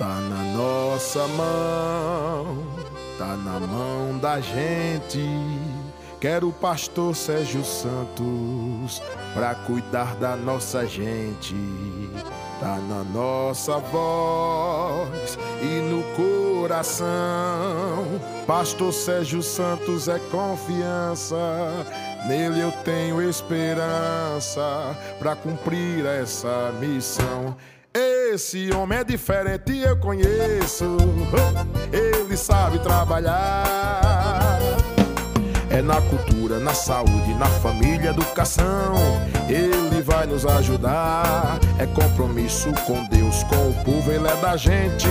Tá na nossa mão, tá na mão da gente. Quero o pastor Sérgio Santos pra cuidar da nossa gente. Tá na nossa voz e no coração. Pastor Sérgio Santos é confiança. Nele eu tenho esperança pra cumprir essa missão. Esse homem é diferente, eu conheço. Ele sabe trabalhar. É na cultura, na saúde, na família, educação. Ele vai nos ajudar. É compromisso com Deus, com o povo, ele é da gente.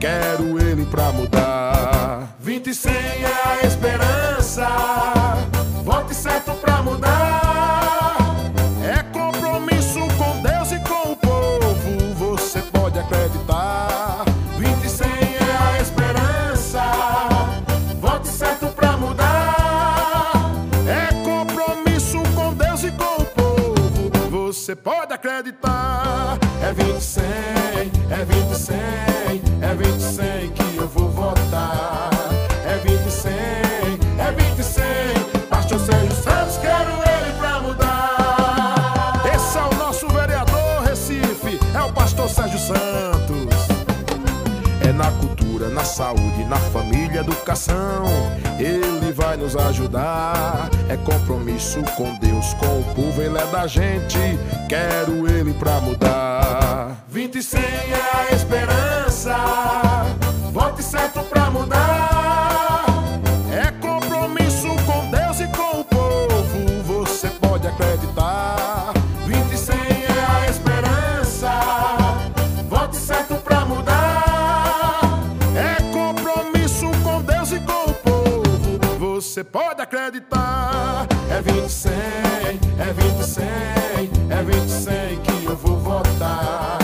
Quero ele pra mudar. 20 e 100 é a esperança. Vote certo pra mudar. Você pode acreditar. É 20 e 100, é 20 e 100, é 20 e 100 que eu vou votar. É 20 e 100, é 20 e 100. Pastor Sérgio Santos, quero ele pra mudar. Esse é o nosso vereador Recife, é o pastor Sérgio Santos. É na cultura, na saúde, na família, educação. Ele vai nos ajudar. É compromisso com Deus, com o povo, ele é da gente. Quero ele pra mudar. 20 e 100 é a esperança. Vote certo pra mudar. Você pode acreditar. É 20 e 100, é 20 e 100, é 20 e 100 que eu vou votar.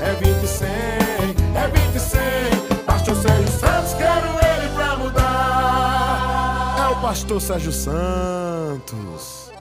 É 20 e 100, é 20 e 100. Pastor Sérgio Santos, quero ele pra mudar. É o pastor Sérgio Santos.